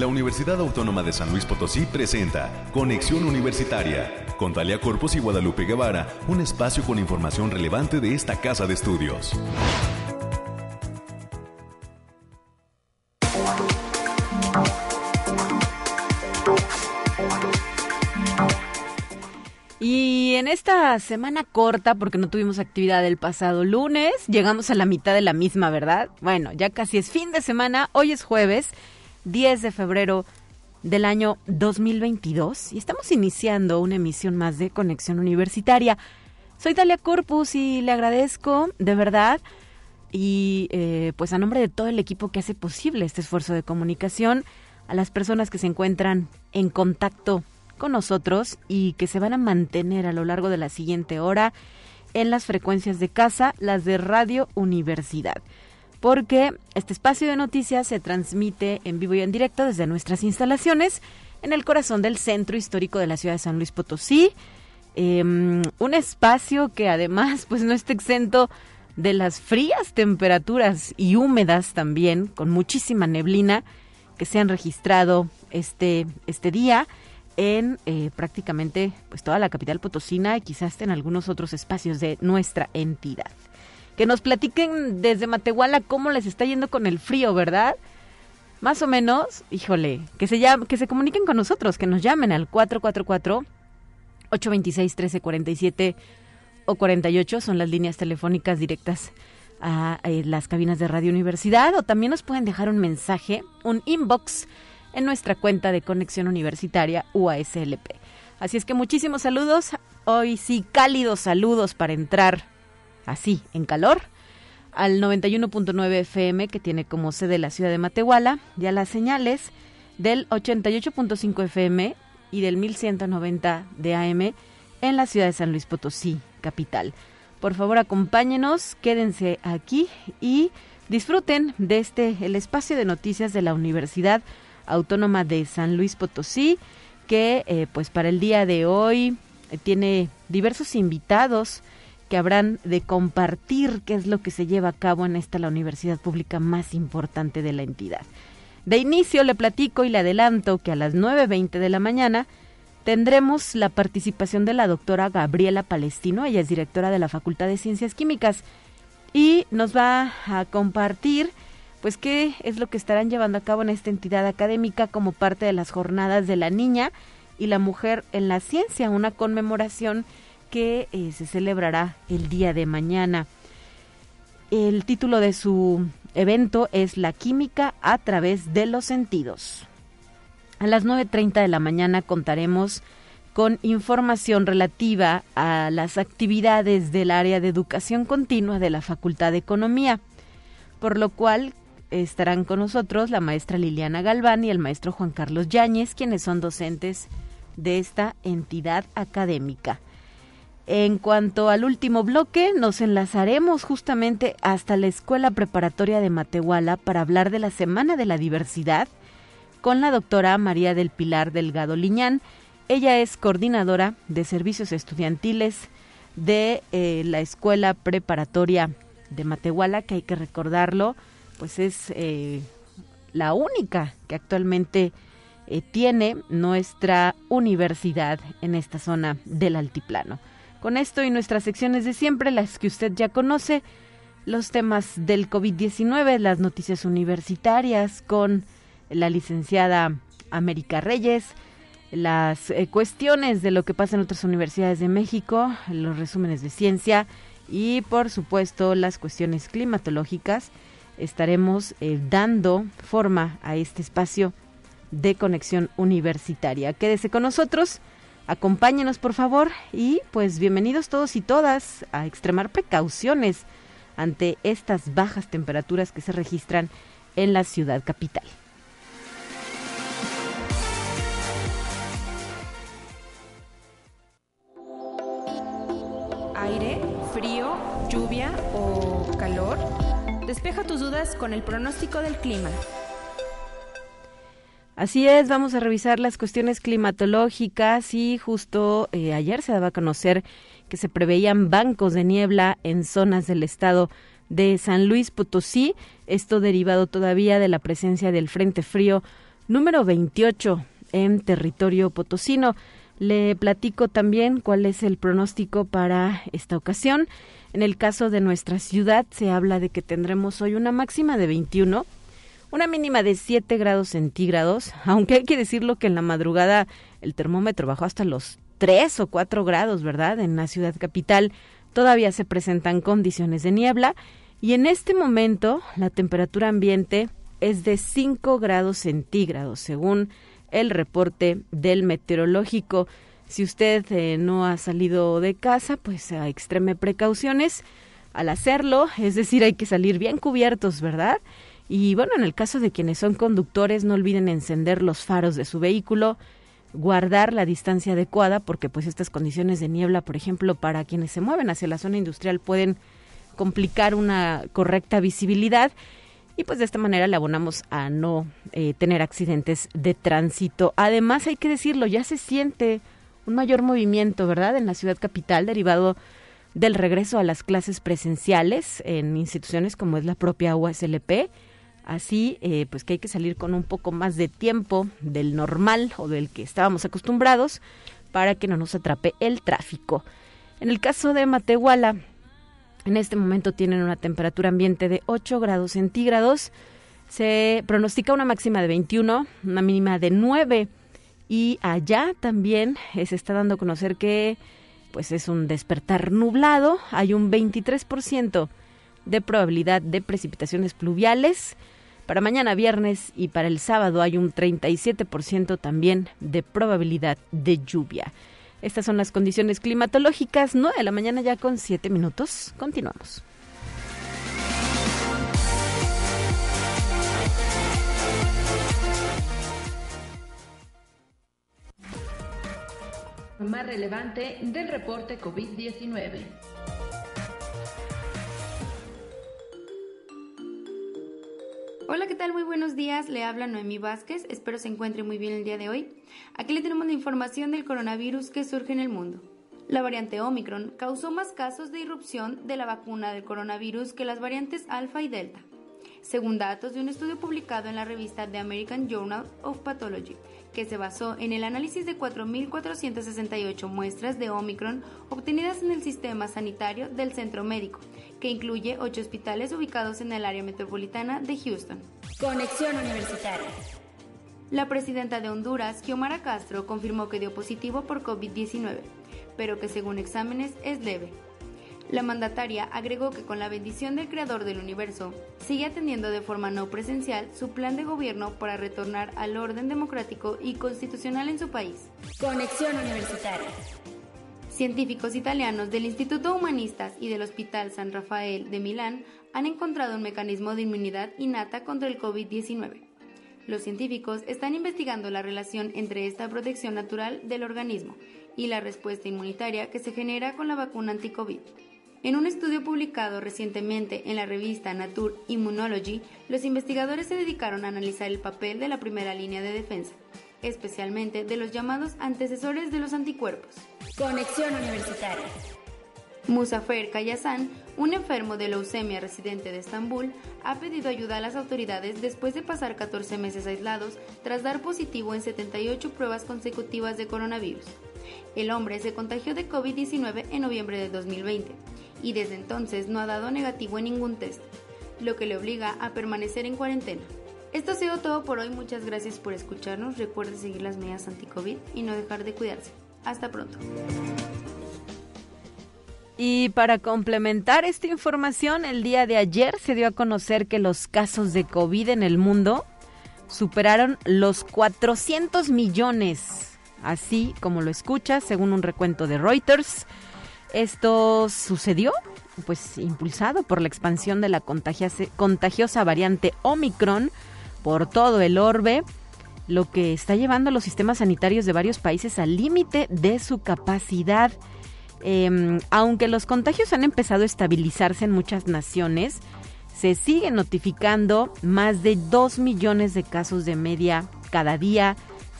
la Universidad Autónoma de San Luis Potosí presenta Conexión Universitaria con Talia Corpus y Guadalupe Guevara, un espacio con información relevante de esta casa de estudios. Y en esta semana corta, porque no tuvimos actividad el pasado lunes, llegamos a la mitad de la misma, ¿verdad? Bueno, ya casi es fin de semana, hoy es jueves, 10 de febrero del año 2022 y estamos iniciando una emisión más de Conexión Universitaria. Soy Talia Corpus y le agradezco de verdad y eh, pues a nombre de todo el equipo que hace posible este esfuerzo de comunicación, a las personas que se encuentran en contacto con nosotros y que se van a mantener a lo largo de la siguiente hora en las frecuencias de casa, las de Radio Universidad. Porque este espacio de noticias se transmite en vivo y en directo desde nuestras instalaciones en el corazón del centro histórico de la ciudad de San Luis Potosí. Em, un espacio que además pues no está exento de las frías temperaturas y húmedas también, con muchísima neblina que se han registrado este, este día en eh, prácticamente pues toda la capital potosina y quizás en algunos otros espacios de nuestra entidad. Que nos platiquen desde Matehuala cómo les está yendo con el frío, ¿verdad? Más o menos, híjole, que se que se comuniquen con nosotros, que nos llamen al 444 826 1347 o 48 son las líneas telefónicas directas a eh, las cabinas de Radio Universidad o también nos pueden dejar un mensaje, un inbox en nuestra cuenta de Conexión Universitaria UASLP. Así es que muchísimos saludos, hoy sí cálidos saludos para entrar así en calor al 91.9 FM que tiene como sede la ciudad de Matehuala y a las señales del 88.5 FM y del 1190 de AM en la ciudad de San Luis Potosí, capital. Por favor, acompáñenos, quédense aquí y disfruten de este el espacio de noticias de la Universidad Autónoma de San Luis Potosí, que eh, pues para el día de hoy eh, tiene diversos invitados que habrán de compartir qué es lo que se lleva a cabo en esta la universidad pública más importante de la entidad. De inicio le platico y le adelanto que a las 9.20 de la mañana tendremos la participación de la doctora Gabriela Palestino, ella es directora de la Facultad de Ciencias Químicas, y nos va a compartir pues qué es lo que estarán llevando a cabo en esta entidad académica como parte de las jornadas de la niña y la mujer en la ciencia, una conmemoración que eh, se celebrará el día de mañana. El título de su evento es La química a través de los sentidos. A las 9.30 de la mañana contaremos con información relativa a las actividades del área de educación continua de la Facultad de Economía, por lo cual estarán con nosotros la maestra Liliana Galván y el maestro Juan Carlos Yáñez, quienes son docentes de esta entidad académica. En cuanto al último bloque, nos enlazaremos justamente hasta la Escuela Preparatoria de Matehuala para hablar de la Semana de la Diversidad con la doctora María del Pilar Delgado Liñán. Ella es coordinadora de servicios estudiantiles de eh, la Escuela Preparatoria de Matehuala, que hay que recordarlo, pues es eh, la única que actualmente eh, tiene nuestra universidad en esta zona del altiplano. Con esto y nuestras secciones de siempre, las que usted ya conoce, los temas del COVID-19, las noticias universitarias con la licenciada América Reyes, las eh, cuestiones de lo que pasa en otras universidades de México, los resúmenes de ciencia y por supuesto las cuestiones climatológicas estaremos eh, dando forma a este espacio de conexión universitaria. Quédese con nosotros, acompáñenos por favor y pues bienvenidos todos y todas a extremar precauciones ante estas bajas temperaturas que se registran en la ciudad capital. Aire, frío, lluvia o calor. Despeja tus dudas con el pronóstico del clima. Así es, vamos a revisar las cuestiones climatológicas y justo eh, ayer se daba a conocer que se preveían bancos de niebla en zonas del estado de San Luis Potosí, esto derivado todavía de la presencia del Frente Frío número 28 en territorio potosino. Le platico también cuál es el pronóstico para esta ocasión. En el caso de nuestra ciudad se habla de que tendremos hoy una máxima de 21, una mínima de 7 grados centígrados, aunque hay que decirlo que en la madrugada el termómetro bajó hasta los 3 o 4 grados, ¿verdad? En la ciudad capital todavía se presentan condiciones de niebla y en este momento la temperatura ambiente es de 5 grados centígrados, según el reporte del meteorológico. Si usted eh, no ha salido de casa, pues extreme precauciones al hacerlo, es decir, hay que salir bien cubiertos, ¿verdad? Y bueno, en el caso de quienes son conductores, no olviden encender los faros de su vehículo, guardar la distancia adecuada, porque pues estas condiciones de niebla, por ejemplo, para quienes se mueven hacia la zona industrial pueden complicar una correcta visibilidad y pues de esta manera le abonamos a no eh, tener accidentes de tránsito. Además, hay que decirlo, ya se siente un mayor movimiento, ¿verdad?, en la ciudad capital derivado del regreso a las clases presenciales en instituciones como es la propia USLP. Así, eh, pues que hay que salir con un poco más de tiempo del normal o del que estábamos acostumbrados para que no nos atrape el tráfico. En el caso de Matehuala, en este momento tienen una temperatura ambiente de 8 grados centígrados. Se pronostica una máxima de 21, una mínima de 9. Y allá también se está dando a conocer que pues es un despertar nublado. Hay un 23% de probabilidad de precipitaciones pluviales. Para mañana viernes y para el sábado hay un 37% también de probabilidad de lluvia. Estas son las condiciones climatológicas. 9 de la mañana ya con 7 minutos. Continuamos. Más relevante del reporte COVID-19. Hola, ¿qué tal? Muy buenos días. Le habla Noemí Vázquez. Espero se encuentre muy bien el día de hoy. Aquí le tenemos la información del coronavirus que surge en el mundo. La variante Omicron causó más casos de irrupción de la vacuna del coronavirus que las variantes alfa y delta, según datos de un estudio publicado en la revista The American Journal of Pathology, que se basó en el análisis de 4.468 muestras de Omicron obtenidas en el sistema sanitario del centro médico que incluye ocho hospitales ubicados en el área metropolitana de Houston. Conexión Universitaria. La presidenta de Honduras, Xiomara Castro, confirmó que dio positivo por COVID-19, pero que según exámenes es leve. La mandataria agregó que con la bendición del Creador del Universo, sigue atendiendo de forma no presencial su plan de gobierno para retornar al orden democrático y constitucional en su país. Conexión Universitaria. Científicos italianos del Instituto Humanistas y del Hospital San Rafael de Milán han encontrado un mecanismo de inmunidad innata contra el COVID-19. Los científicos están investigando la relación entre esta protección natural del organismo y la respuesta inmunitaria que se genera con la vacuna anti-COVID. En un estudio publicado recientemente en la revista Nature Immunology, los investigadores se dedicaron a analizar el papel de la primera línea de defensa, especialmente de los llamados antecesores de los anticuerpos. Conexión Universitaria. Musafer Kayasan, un enfermo de leucemia residente de Estambul, ha pedido ayuda a las autoridades después de pasar 14 meses aislados tras dar positivo en 78 pruebas consecutivas de coronavirus. El hombre se contagió de COVID-19 en noviembre de 2020 y desde entonces no ha dado negativo en ningún test, lo que le obliga a permanecer en cuarentena. Esto ha sido todo por hoy, muchas gracias por escucharnos, recuerde seguir las medidas anti-COVID y no dejar de cuidarse. Hasta pronto. Y para complementar esta información, el día de ayer se dio a conocer que los casos de COVID en el mundo superaron los 400 millones, así como lo escucha, según un recuento de Reuters. Esto sucedió pues impulsado por la expansión de la contagiosa variante Omicron por todo el orbe, lo que está llevando a los sistemas sanitarios de varios países al límite de su capacidad. Em, aunque los contagios han empezado a estabilizarse en muchas naciones, se siguen notificando más de 2 millones de casos de media cada día,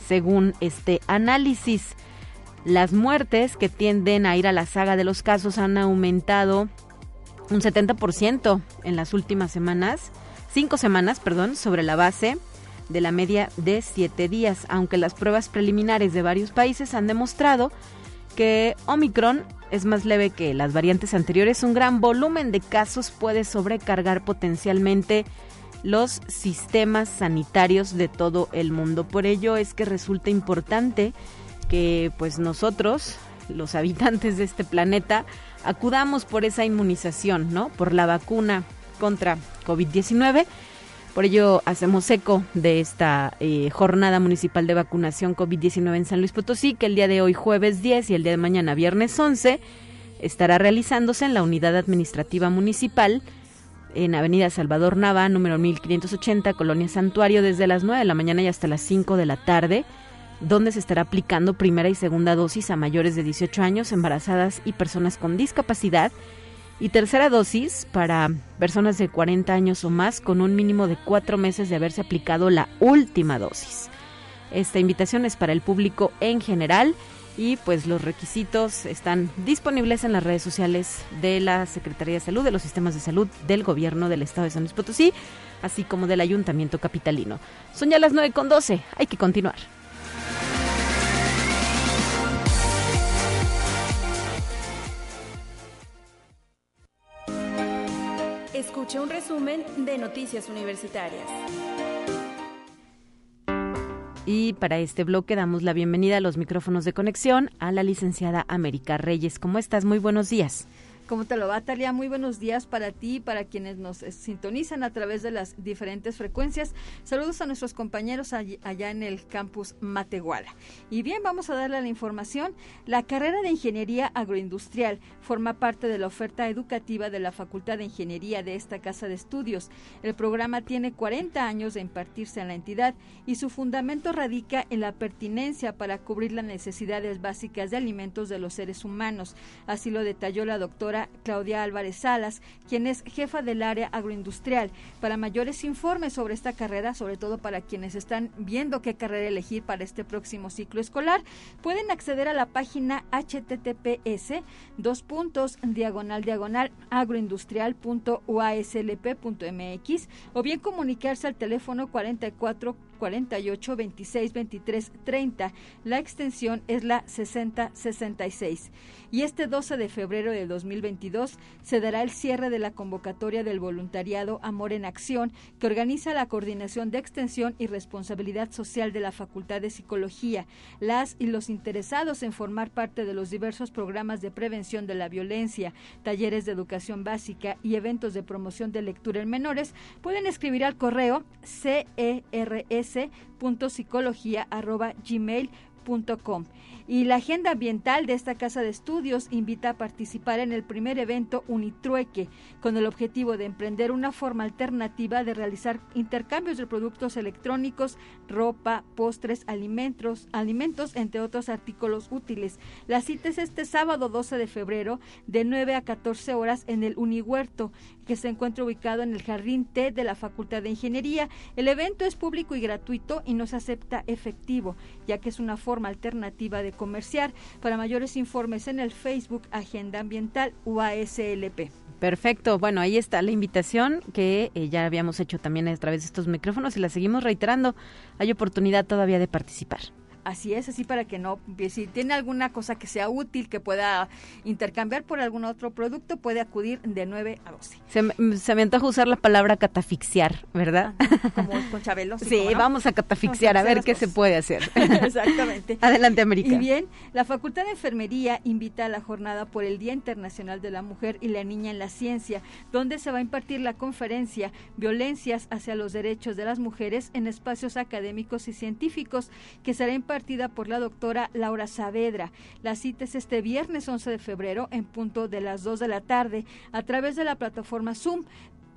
según este análisis. Las muertes que tienden a ir a la saga de los casos han aumentado un 70% en las últimas semanas, cinco semanas, perdón, sobre la base de la media de siete días, aunque las pruebas preliminares de varios países han demostrado que Omicron es más leve que las variantes anteriores, un gran volumen de casos puede sobrecargar potencialmente los sistemas sanitarios de todo el mundo. Por ello es que resulta importante que pues nosotros, los habitantes de este planeta, acudamos por esa inmunización, ¿no? Por la vacuna contra COVID-19. Por ello hacemos eco de esta eh, jornada municipal de vacunación COVID-19 en San Luis Potosí, que el día de hoy jueves 10 y el día de mañana viernes 11 estará realizándose en la unidad administrativa municipal en Avenida Salvador Nava, número 1580, Colonia Santuario, desde las 9 de la mañana y hasta las 5 de la tarde, donde se estará aplicando primera y segunda dosis a mayores de 18 años, embarazadas y personas con discapacidad, y tercera dosis para personas de 40 años o más con un mínimo de cuatro meses de haberse aplicado la última dosis. Esta invitación es para el público en general y pues los requisitos están disponibles en las redes sociales de la Secretaría de Salud, de los sistemas de salud del gobierno del estado de San Luis Potosí, así como del Ayuntamiento Capitalino. Son ya las 9 con 12, hay que continuar. Escuche un resumen de Noticias Universitarias. Y para este bloque damos la bienvenida a los micrófonos de conexión a la licenciada América Reyes. ¿Cómo estás? Muy buenos días. ¿Cómo te lo va, Talia? Muy buenos días para ti y para quienes nos eh, sintonizan a través de las diferentes frecuencias. Saludos a nuestros compañeros allá en el campus Matehuala. Y bien, vamos a darle la información. La carrera de Ingeniería Agroindustrial forma parte de la oferta educativa de la Facultad de Ingeniería de esta casa de estudios. El programa tiene 40 años de impartirse en la entidad y su fundamento radica en la pertinencia para cubrir las necesidades básicas de alimentos de los seres humanos. Así lo detalló la doctora Claudia Álvarez Salas, quien es jefa del área agroindustrial. Para mayores informes sobre esta carrera, sobre todo para quienes están viendo qué carrera elegir para este próximo ciclo escolar, pueden acceder a la página https dos puntos diagonal diagonal o bien comunicarse al teléfono 44 48 26 23 30. La extensión es la 60 66. Y este 12 de febrero de 2022 se dará el cierre de la convocatoria del voluntariado Amor en Acción, que organiza la Coordinación de Extensión y Responsabilidad Social de la Facultad de Psicología. Las y los interesados en formar parte de los diversos programas de prevención de la violencia, talleres de educación básica y eventos de promoción de lectura en menores pueden escribir al correo Y la agenda ambiental de esta casa de estudios invita a participar en el primer evento Unitrueque, con el objetivo de emprender una forma alternativa de realizar intercambios de productos electrónicos, ropa, postres, alimentos, alimentos, entre otros artículos útiles. La cita es este sábado 12 de febrero de 9 a 14 horas en el Unihuerto, que se encuentra ubicado en el Jardín T de la Facultad de Ingeniería. El evento es público y gratuito y no se acepta efectivo, ya que es una forma alternativa de comerciar. Para mayores informes en el Facebook Agenda Ambiental UASLP. Perfecto, bueno, ahí está la invitación que eh, ya habíamos hecho también a través de estos micrófonos y la seguimos reiterando. Hay oportunidad todavía de participar. Así es, así para que no, si tiene alguna cosa que sea útil, que pueda intercambiar por algún otro producto, puede acudir de 9 a 12. Se, se me antoja usar la palabra catafixiar, ¿verdad? como con Chabelo. Sí, vamos a catafixiar, a ver qué se puede hacer. Exactamente. Adelante, América. Y bien, la Facultad de Enfermería invita a la jornada por el Día Internacional de la Mujer y la Niña en la Ciencia, donde se va a impartir la conferencia Violencias hacia los Derechos de las Mujeres en Espacios Académicos y Científicos, que será impartida por la doctora Laura Saavedra. La cita es este viernes 11 de febrero en punto de las 2 de la tarde a través de la plataforma Zoom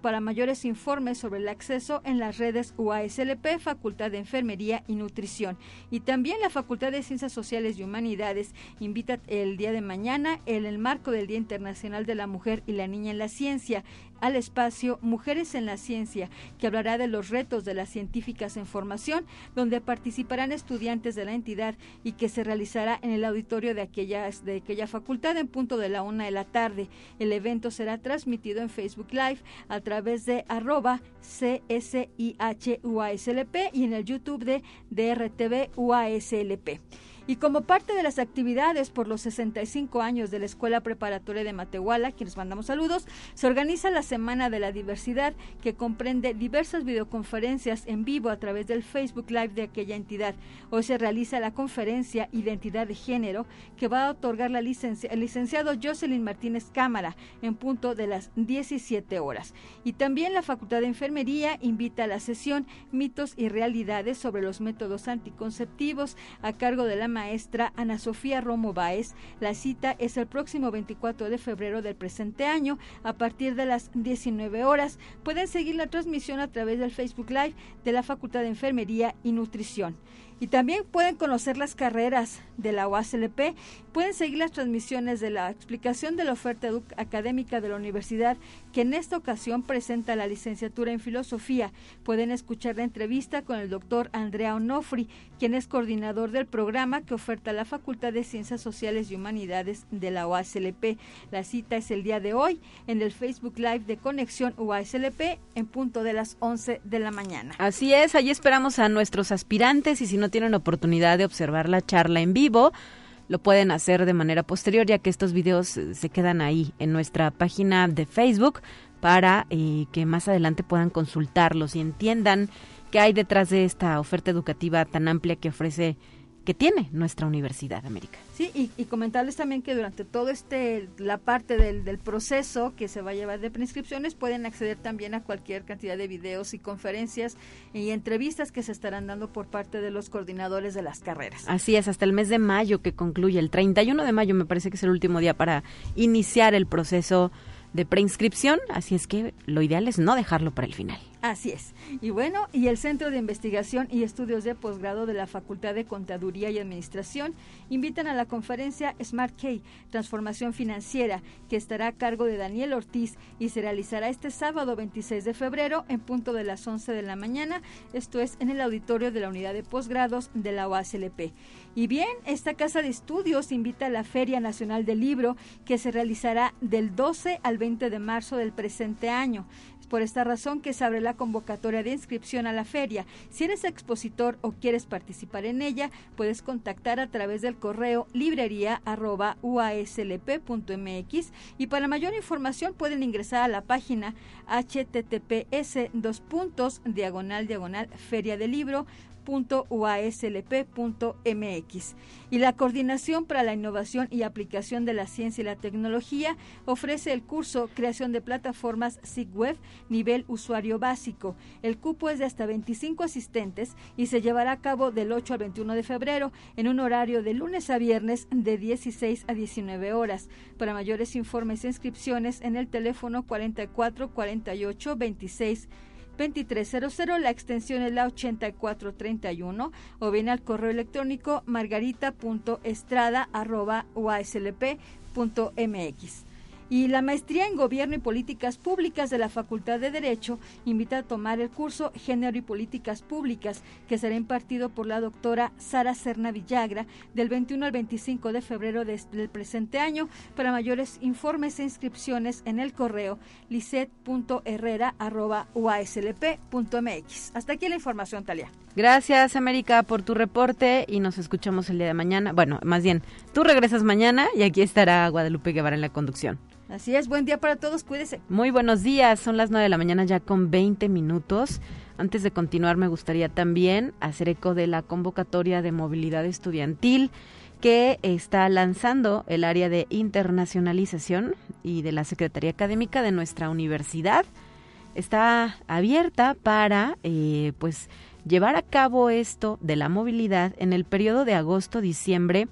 para mayores informes sobre el acceso en las redes UASLP, Facultad de Enfermería y Nutrición. Y también la Facultad de Ciencias Sociales y Humanidades invita el día de mañana, en el marco del Día Internacional de la Mujer y la Niña en la Ciencia, al espacio Mujeres en la Ciencia, que hablará de los retos de las científicas en formación, donde participarán estudiantes de la entidad y que se realizará en el auditorio de aquella, de aquella facultad en punto de la una de la tarde. El evento será transmitido en Facebook Live a través de arroba y en el YouTube de DRTV UASLP. Y como parte de las actividades por los 65 años de la Escuela Preparatoria de Matehuala, quienes mandamos saludos, se organiza la Semana de la Diversidad, que comprende diversas videoconferencias en vivo a través del Facebook Live de aquella entidad. Hoy se realiza la conferencia Identidad de Género, que va a otorgar la licencia, el licenciado Jocelyn Martínez Cámara en punto de las 17 horas. Y también la Facultad de Enfermería invita a la sesión Mitos y Realidades sobre los métodos anticonceptivos a cargo de la maestra Ana Sofía Romo Báez. La cita es el próximo 24 de febrero del presente año a partir de las 19 horas. Pueden seguir la transmisión a través del Facebook Live de la Facultad de Enfermería y Nutrición. Y también pueden conocer las carreras de la UASLP, pueden seguir las transmisiones de la explicación de la oferta académica de la universidad, que en esta ocasión presenta la licenciatura en filosofía. Pueden escuchar la entrevista con el doctor Andrea Onofri, quien es coordinador del programa que oferta la Facultad de Ciencias Sociales y Humanidades de la UASLP. La cita es el día de hoy en el Facebook Live de Conexión UASLP en punto de las 11 de la mañana. Así es, allí esperamos a nuestros aspirantes y si no tienen oportunidad de observar la charla en vivo, lo pueden hacer de manera posterior, ya que estos videos eh, se quedan ahí en nuestra página de Facebook para eh, que más adelante puedan consultarlos y entiendan qué hay detrás de esta oferta educativa tan amplia que ofrece que tiene nuestra Universidad América. Sí, y, comentarles también que durante todo este, la parte del, del, proceso que se va a llevar de preinscripciones, pueden acceder también a cualquier cantidad de videos y conferencias y entrevistas que se estarán dando por parte de los coordinadores de las carreras. Así es, hasta el mes de mayo que concluye, el 31 de mayo me parece que es el último día para iniciar el proceso de preinscripción, así es que lo ideal es no dejarlo para el final. Así es. Y bueno, y el Centro de Investigación y Estudios de Posgrado de la Facultad de Contaduría y Administración invitan a la conferencia Smart K, Transformación Financiera, que estará a cargo de Daniel Ortiz y se realizará este sábado 26 de febrero en punto de las 11 de la mañana. Esto es en el auditorio de la Unidad de Posgrados de la OASLP. Y bien, esta casa de estudios invita a la Feria Nacional del Libro que se realizará del 12 al 20 de marzo del presente año por esta razón que se abre la convocatoria de inscripción a la feria. Si eres expositor o quieres participar en ella, puedes contactar a través del correo librería.uaslp.mx y para mayor información pueden ingresar a la página https dos puntos diagonal feria del libro Y la Coordinación para la Innovación y Aplicación de la Ciencia y la Tecnología ofrece el curso Creación de Plataformas SIGWeb nivel usuario básico. El cupo es de hasta 25 asistentes y se llevará a cabo del 8 al 21 de febrero en un horario de lunes a viernes de 16 a 19 horas. Para mayores informes e inscripciones en el teléfono 44 48 26 2300, la extensión es la 8431 o bien al correo electrónico margarita.estrada.uaslp.mx. Y la maestría en Gobierno y Políticas Públicas de la Facultad de Derecho invita a tomar el curso Género y Políticas Públicas, que será impartido por la doctora Sara Serna Villagra del 21 al 25 de febrero del presente año. Para mayores informes e inscripciones en el correo liset.herrera.uaslp.mx. Hasta aquí la información, Talia. Gracias, América, por tu reporte y nos escuchamos el día de mañana. Bueno, más bien, tú regresas mañana y aquí estará Guadalupe Guevara en la conducción. Así es, buen día para todos, cuídese. Muy buenos días, son las 9 de la mañana ya con 20 minutos. Antes de continuar, me gustaría también hacer eco de la convocatoria de movilidad estudiantil que está lanzando el área de internacionalización y de la Secretaría Académica de nuestra universidad. Está abierta para, eh, pues, llevar a cabo esto de la movilidad en el periodo de agosto-diciembre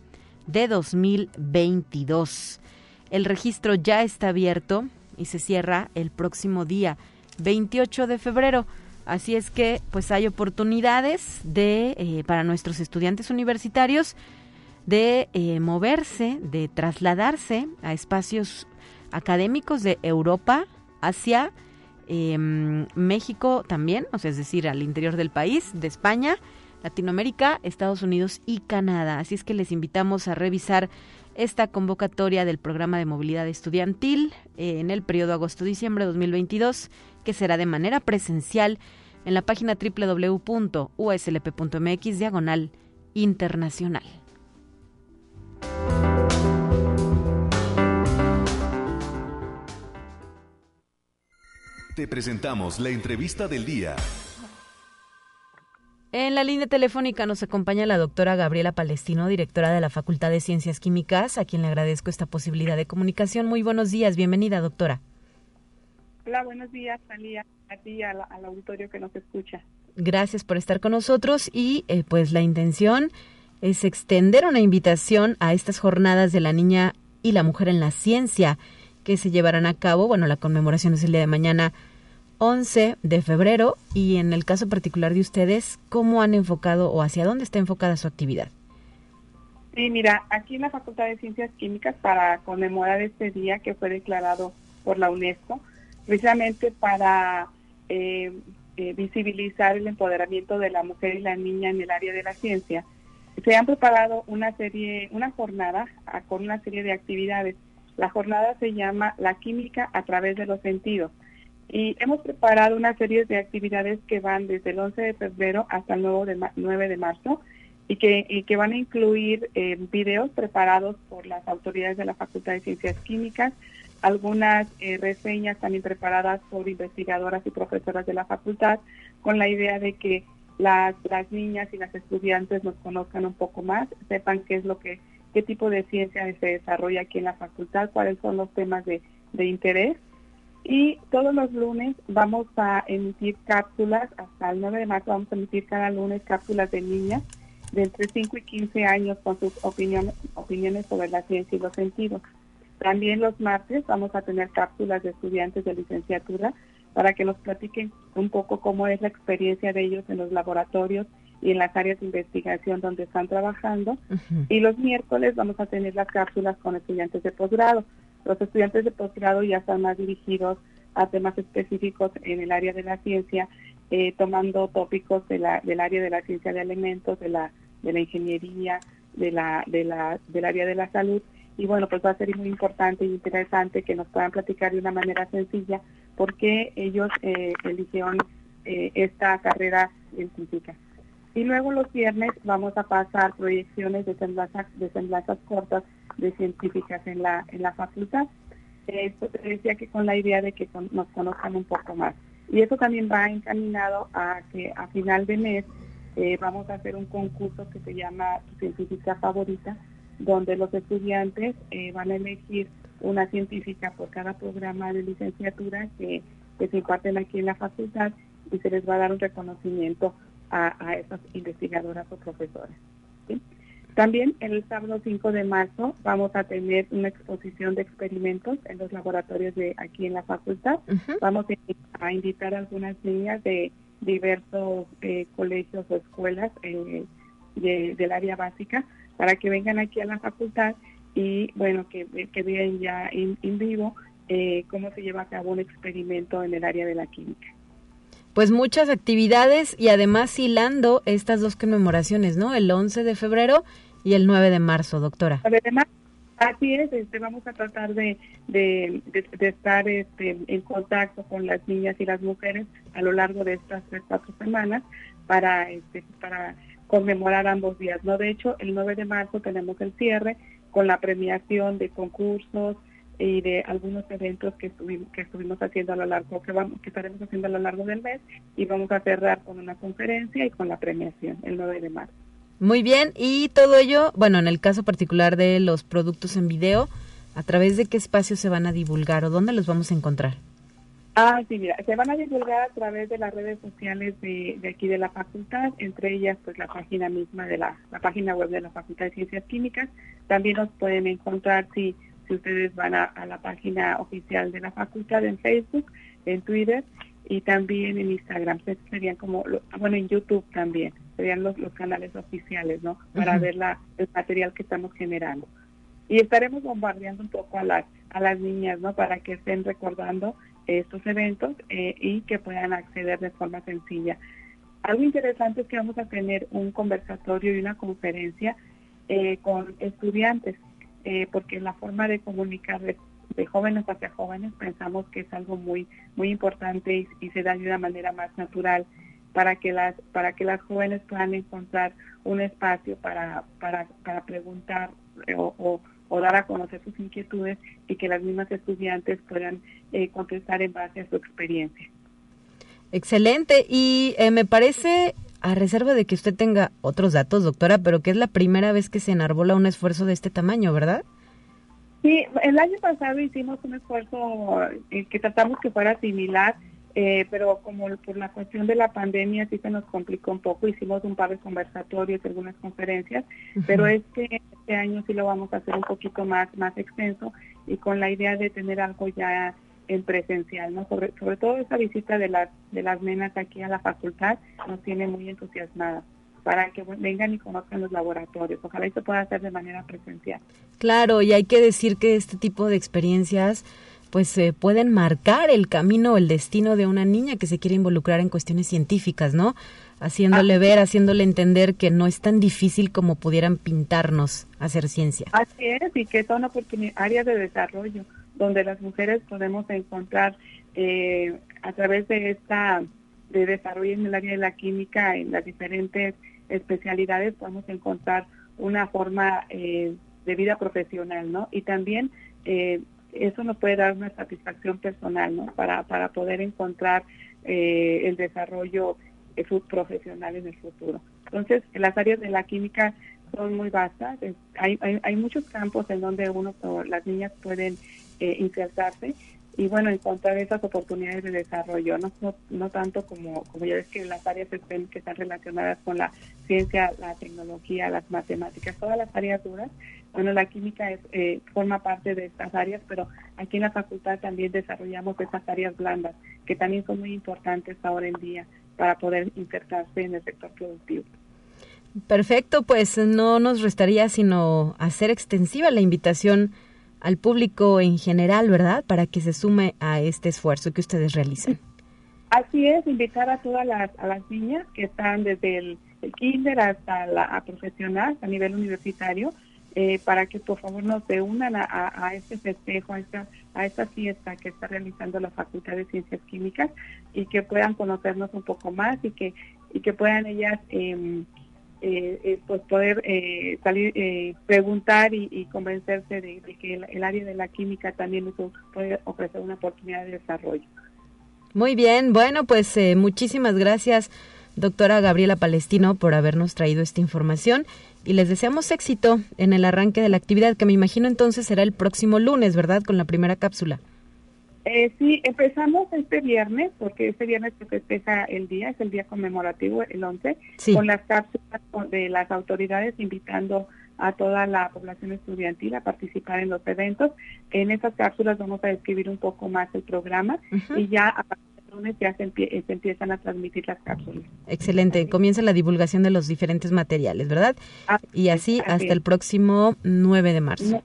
de 2022. El registro ya está abierto y se cierra el próximo día 28 de febrero. Así es que pues hay oportunidades de eh, para nuestros estudiantes universitarios de eh, moverse, de trasladarse a espacios académicos de Europa, Asia em, México también, o sea, es decir, al interior del país, de España, Latinoamérica, Estados Unidos y Canadá. Así es que les invitamos a revisar esta convocatoria del programa de movilidad estudiantil eh, en el periodo agosto-diciembre 2022, que será de manera presencial en la página www.uslp.mx diagonal internacional. Te presentamos la entrevista del día. En la línea telefónica nos acompaña la doctora Gabriela Palestino, directora de la Facultad de Ciencias Químicas, a quien le agradezco esta posibilidad de comunicación. Muy buenos días, bienvenida, doctora. Hola, buenos días, Talía, a ti y al, auditorio que nos escucha. Gracias por estar con nosotros y eh, pues la intención es extender una invitación a estas jornadas de la niña y la mujer en la ciencia que se llevarán a cabo. Bueno, la conmemoración es el día de mañana 11 de febrero y en el caso particular de ustedes, ¿cómo han enfocado o hacia dónde está enfocada su actividad? Sí, mira, aquí en la Facultad de Ciencias Químicas para conmemorar este día que fue declarado por la UNESCO, precisamente para eh, eh, visibilizar el empoderamiento de la mujer y la niña en el área de la ciencia, se han preparado una serie, una jornada ah, con una serie de actividades. La jornada se llama La química a través de los sentidos. Y hemos preparado una serie de actividades que van desde el 11 de febrero hasta el 9 de, 9 de marzo y que, que van a incluir eh, videos preparados por las autoridades de la Facultad de Ciencias Químicas, algunas eh, reseñas también preparadas por investigadoras y profesoras de la facultad, con la idea de que las, las niñas y las estudiantes nos conozcan un poco más, sepan qué es lo que, qué tipo de ciencia se desarrolla aquí en la facultad, cuáles son los temas de, interés y todos los lunes vamos a emitir cápsulas, hasta el 9 de marzo vamos a emitir cada lunes cápsulas de niñas de entre 5 y 15 años con sus opiniones sobre la ciencia y los sentidos. También los martes vamos a tener cápsulas de estudiantes de licenciatura para que nos platiquen un poco cómo es la experiencia de ellos en los laboratorios y en las áreas de investigación donde están trabajando. Y los miércoles vamos a tener las cápsulas con estudiantes de posgrado. Los estudiantes de posgrado ya están más dirigidos a temas específicos en el área de la ciencia, eh, tomando tópicos de la, del área de la ciencia de alimentos, de la, de la ingeniería, de la, de la, del área de la salud. Y bueno, pues va a ser muy importante y interesante que nos puedan platicar de una manera sencilla por qué ellos eh, eligieron eh, esta carrera científica. Y luego los viernes vamos a pasar proyecciones de semblanzas, de semblanzas cortas de científicas en la, en la facultad. Esto te decía que con la idea de que nos conozcan un poco más. Y eso también va encaminado a que a final de mes eh, vamos a hacer un concurso que se llama Científica Favorita, donde los estudiantes eh, van a elegir una científica por cada programa de licenciatura que, que se imparten aquí en la facultad y se les va a dar un reconocimiento a, a esas investigadoras o profesoras. También el sábado 5 de marzo vamos a tener una exposición de experimentos en los laboratorios de aquí en la facultad. Vamos a invitar a algunas niñas de diversos eh, colegios o escuelas eh, del área básica para que vengan aquí a la facultad y bueno que, que vean ya en, vivo eh, cómo se lleva a cabo un experimento en el área de la química. Pues muchas actividades y además hilando estas dos conmemoraciones, ¿no? El 11 de febrero y el 9 de marzo, doctora. Además, así es, este, vamos a tratar de, de, estar este, en contacto con las niñas y las mujeres a lo largo de estas tres, cuatro semanas para, este, para conmemorar ambos días. ¿no? De hecho, el 9 de marzo tenemos el cierre con la premiación de concursos, y de algunos eventos que estuvimos, que estuvimos haciendo a lo largo, que, vamos, que estaremos haciendo a lo largo del mes y vamos a cerrar con una conferencia y con la premiación el 9 de marzo. Muy bien, y todo ello, bueno, en el caso particular de los productos en video, ¿a través de qué espacios se van a divulgar o dónde los vamos a encontrar? Ah, sí, mira, se van a divulgar a través de las redes sociales de, de aquí de la facultad, entre ellas pues la página misma de la, la página web de la Facultad de Ciencias Químicas. También nos pueden encontrar si si ustedes van a, la página oficial de la facultad en Facebook, en Twitter y también en Instagram. Serían como, bueno, en YouTube también, serían los, los canales oficiales, ¿no? Para ver la, el material que estamos generando. Y estaremos bombardeando un poco a las, a las niñas, ¿no? Para que estén recordando estos eventos eh, y que puedan acceder de forma sencilla. Algo interesante es que vamos a tener un conversatorio y una conferencia eh, con estudiantes, eh, porque la forma de comunicar de, jóvenes hacia jóvenes pensamos que es algo muy muy importante y, se da de una manera más natural para que las para que las jóvenes puedan encontrar un espacio para para, para preguntar o, o dar a conocer sus inquietudes y que las mismas estudiantes puedan eh, contestar en base a su experiencia. Excelente. Y eh, me parece, a reserva de que usted tenga otros datos, doctora, pero que es la primera vez que se enarbola un esfuerzo de este tamaño, ¿verdad? Sí, el año pasado hicimos un esfuerzo eh, que tratamos que fuera similar eh, pero como por la cuestión de la pandemia sí se nos complicó un poco, hicimos un par de conversatorios, algunas conferencias, pero este, este año sí lo vamos a hacer un poquito más, más extenso y con la idea de tener algo ya en presencial, ¿no? Sobre, sobre todo esa visita de las, de las nenas aquí a la facultad nos tiene muy entusiasmadas para que vengan y conozcan los laboratorios. Ojalá esto pueda hacer de manera presencial. Claro, y hay que decir que este tipo de experiencias pues eh, pueden marcar el camino o el destino de una niña que se quiere involucrar en cuestiones científicas, ¿no? Haciéndole ver, haciéndole entender que no es tan difícil como pudieran pintarnos hacer ciencia. Así es, y que son áreas de desarrollo donde las mujeres podemos encontrar eh, a través de esta de desarrollo en el área de la química en las diferentes especialidades podemos encontrar una forma eh, de vida profesional, ¿no? Y también eh, eso nos puede dar una satisfacción personal, ¿no? Para, para poder encontrar eh, el desarrollo eh, profesional en el futuro. Entonces, las áreas de la química son muy vastas. Hay, hay, hay muchos campos en donde uno, las niñas pueden eh, insertarse y bueno, encontrar esas oportunidades de desarrollo, no, no, tanto como, como ya ves que las áreas que están relacionadas con la ciencia, la tecnología, las matemáticas, todas las áreas duras. Bueno, la química es, eh, forma parte de estas áreas, pero aquí en la facultad también desarrollamos esas áreas blandas, que también son muy importantes ahora en día para poder insertarse en el sector productivo. Perfecto, pues no nos restaría sino hacer extensiva la invitación al público en general, ¿verdad? Para que se sume a este esfuerzo que ustedes realizan. Así es, invitar a todas las, a las niñas que están desde el, kinder hasta la profesional, a nivel universitario, eh, para que por favor nos se unan a, a, este festejo, a esta, a esta fiesta que está realizando la Facultad de Ciencias Químicas y que puedan conocernos un poco más y que, y que puedan ellas... Eh, eh, eh, pues poder eh, salir, eh, preguntar y, convencerse de, que el, área de la química también puede ofrecer una oportunidad de desarrollo. Muy bien, bueno, pues muchísimas gracias, doctora Gabriela Palestino, por habernos traído esta información y les deseamos éxito en el arranque de la actividad, que me imagino entonces será el próximo lunes, ¿verdad? Con la primera cápsula. Eh, sí, empezamos este viernes, porque este viernes se festeja el día, es el día conmemorativo, el 11, con las cápsulas de las autoridades invitando a toda la población estudiantil a participar en los eventos. En esas cápsulas vamos a describir un poco más el programa y ya a partir del lunes ya se, empiezan a transmitir las cápsulas. Excelente, comienza la divulgación de los diferentes materiales, ¿verdad? y así, hasta el próximo 9 de marzo.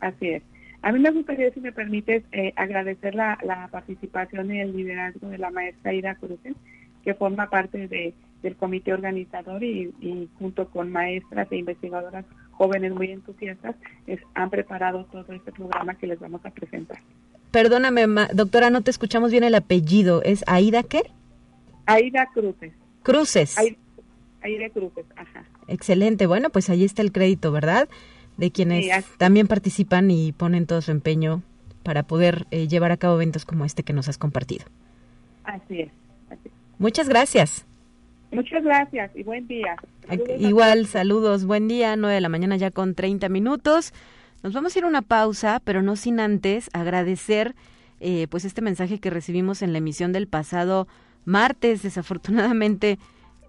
Así es. A mí me gustaría, si me permites, eh, agradecer la, participación y el liderazgo de la maestra Ida Cruz, que forma parte de, del comité organizador y, junto con maestras e investigadoras jóvenes muy entusiastas han preparado todo este programa que les vamos a presentar. Perdóname, doctora, no te escuchamos bien el apellido. ¿Es Aida qué? Aida Cruces. Cruces. Aida Cruces, ajá. Excelente. Bueno, pues ahí está el crédito, ¿verdad? De quienes también participan y ponen todo su empeño para poder eh, llevar a cabo eventos como este que nos has compartido. Así es, Muchas gracias. Muchas gracias y buen día. Igual, saludos, buen día, 9 de la mañana ya con 30 minutos. Nos vamos a ir a una pausa, pero no sin antes agradecer eh, pues este mensaje que recibimos en la emisión del pasado martes. Desafortunadamente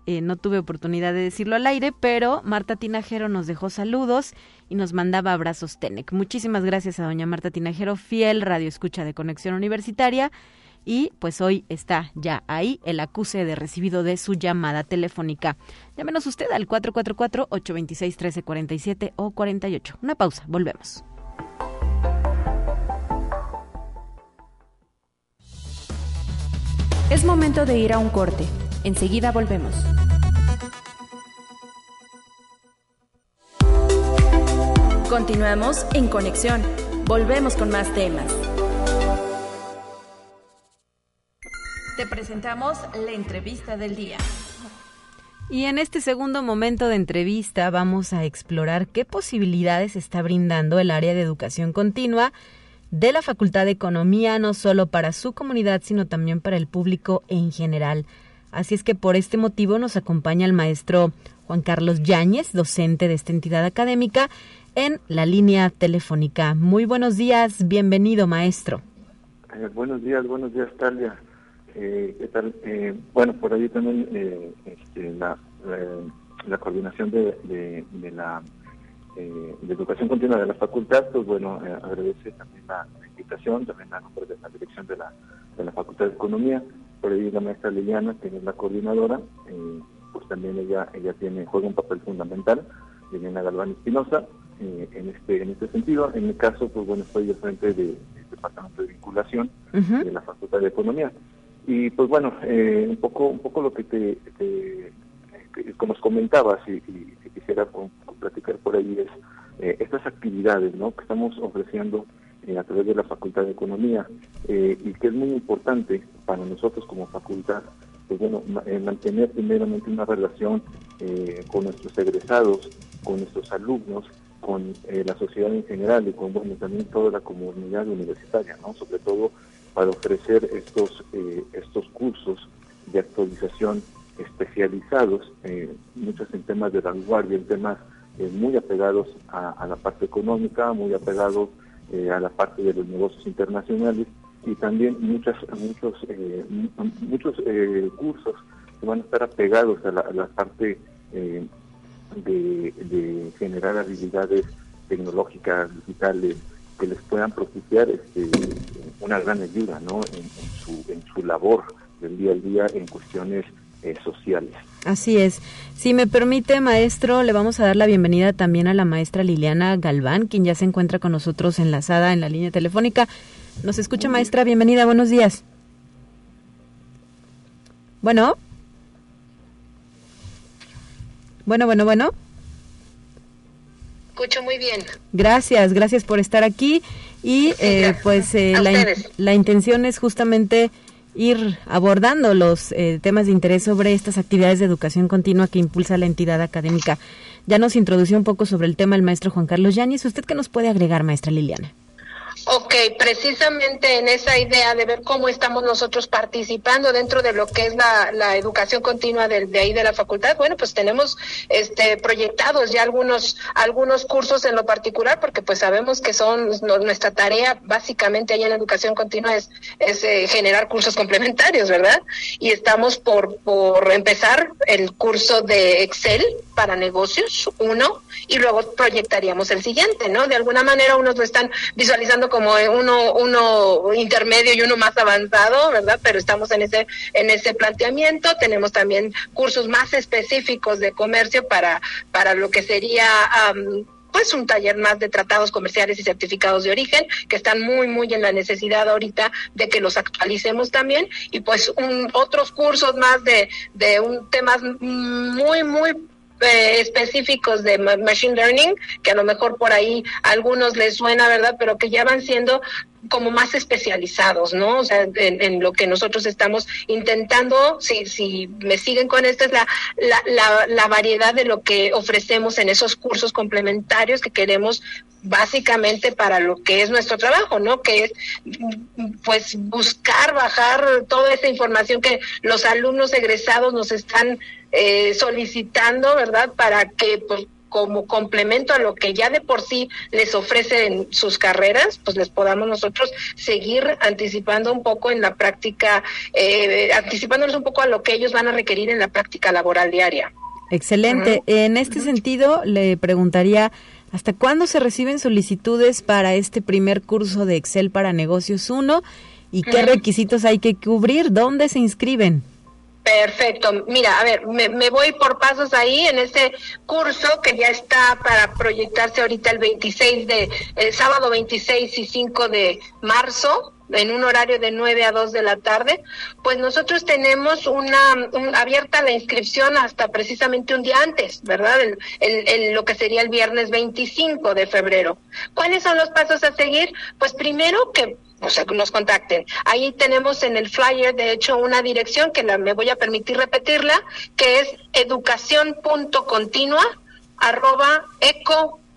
eh, no tuve oportunidad de decirlo al aire, pero Marta Tinajero nos dejó saludos y nos mandaba abrazos Tenec. Muchísimas gracias a doña Marta Tinajero, fiel radio escucha de Conexión Universitaria. Y pues hoy está ya ahí el acuse de recibido de su llamada telefónica. Llámenos usted al 444-826-1347 o 48. Una pausa, volvemos. Es momento de ir a un corte. Enseguida volvemos. Continuamos en conexión. Volvemos con más temas. Te presentamos la entrevista del día. Y en este segundo momento de entrevista vamos a explorar qué posibilidades está brindando el área de educación continua de la Facultad de Economía, no solo para su comunidad, sino también para el público en general. Así es que por este motivo nos acompaña el maestro Juan Carlos Yáñez, docente de esta entidad académica, en la línea telefónica. Muy buenos días, bienvenido maestro. Eh, buenos días, buenos días Talia. Eh, ¿Qué tal? Eh, bueno, por ahí también este, la, coordinación de, la de educación continua de la facultad, pues bueno, agradece también la, invitación, también a nombre de la dirección de la, de la Facultad de Economía, por ahí la maestra Liliana, que es la coordinadora, pues también ella ella tiene juega un papel fundamental, Liliana Galván Espinosa, eh, en este en este sentido. En mi caso, pues bueno, estoy al frente del departamento de vinculación de la Facultad de Economía. Y pues bueno, eh, un poco un poco lo que te, como os comentabas y, si quisiera platicar por ahí es eh, estas actividades ¿no? que estamos ofreciendo a través de la Facultad de Economía y que es muy importante para nosotros como facultad pues bueno, mantener primeramente una relación con nuestros egresados, con nuestros alumnos, con eh, la sociedad en general y con bueno, también toda la comunidad universitaria, ¿no? sobre todo para ofrecer estos, eh, estos cursos de actualización especializados, eh, muchos en temas de vanguardia, en temas muy apegados a, la parte económica, muy apegados a la parte de los negocios internacionales y también muchas, muchos, muchos cursos que van a estar apegados a la, a la parte de, generar habilidades tecnológicas, digitales, que les puedan propiciar este, una gran ayuda ¿no? en, su, en su labor del día a día en cuestiones eh, sociales. Así es. Si me permite, maestro, le vamos a dar la bienvenida también a la maestra Liliana Galván, quien ya se encuentra con nosotros enlazada en la línea telefónica. ¿Nos escucha, maestra? Bienvenida, buenos días. Bueno. Bueno, bueno, bueno. Escucho muy bien. Gracias, gracias por estar aquí. Y eh, pues eh, la, la, intención es justamente ir abordando los eh, temas de interés sobre estas actividades de educación continua que impulsa la entidad académica. Ya nos introdució un poco sobre el tema el maestro Juan Carlos Yáñez. ¿Usted qué nos puede agregar, maestra Liliana? Ok, precisamente en esa idea de ver cómo estamos nosotros participando dentro de lo que es la, la educación continua de, de, ahí de la facultad, bueno, pues tenemos este proyectados ya algunos algunos cursos en lo particular, porque pues sabemos que son nuestra tarea básicamente ahí en la educación continua es, es eh, generar cursos complementarios, ¿verdad? Y estamos por, por empezar el curso de Excel para negocios, uno, y luego proyectaríamos el siguiente, ¿no? De alguna manera unos lo están visualizando como uno, uno intermedio y uno más avanzado, ¿verdad? Pero estamos en ese, en ese planteamiento. Tenemos también cursos más específicos de comercio para, para lo que sería pues un taller más de tratados comerciales y certificados de origen que están muy muy en la necesidad ahorita de que los actualicemos también y pues un, otros cursos más de de un temas muy muy eh, específicos de machine learning, que a lo mejor por ahí a algunos les suena, ¿verdad? Pero que ya van siendo como más especializados, ¿no? O sea, en, lo que nosotros estamos intentando, si, si me siguen con esto, es la, la, la, la variedad de lo que ofrecemos en esos cursos complementarios que queremos básicamente para lo que es nuestro trabajo, ¿no? Que es pues buscar bajar toda esa información que los alumnos egresados nos están eh, solicitando, ¿verdad? Para que pues, como complemento a lo que ya de por sí les ofrecen sus carreras, pues les podamos nosotros seguir anticipando un poco en la práctica, eh, anticipándonos un poco a lo que ellos van a requerir en la práctica laboral diaria. Excelente. En este sentido, le preguntaría, ¿hasta cuándo se reciben solicitudes para este primer curso de Excel para Negocios 1? ¿Y qué requisitos hay que cubrir? ¿Dónde se inscriben? Perfecto. Mira, a ver, me, voy por pasos ahí en ese curso que ya está para proyectarse ahorita el 26 de, el sábado 26 y 5 de marzo en un horario de 9 a 2 de la tarde, pues nosotros tenemos una abierta la inscripción hasta precisamente un día antes, ¿verdad? Lo que sería el viernes 25 de febrero. ¿Cuáles son los pasos a seguir? Pues primero que o sea, nos contacten. Ahí tenemos en el flyer, de hecho, una dirección que la, me voy a permitir repetirla, que es educación.continua arroba eco.uaslp.mx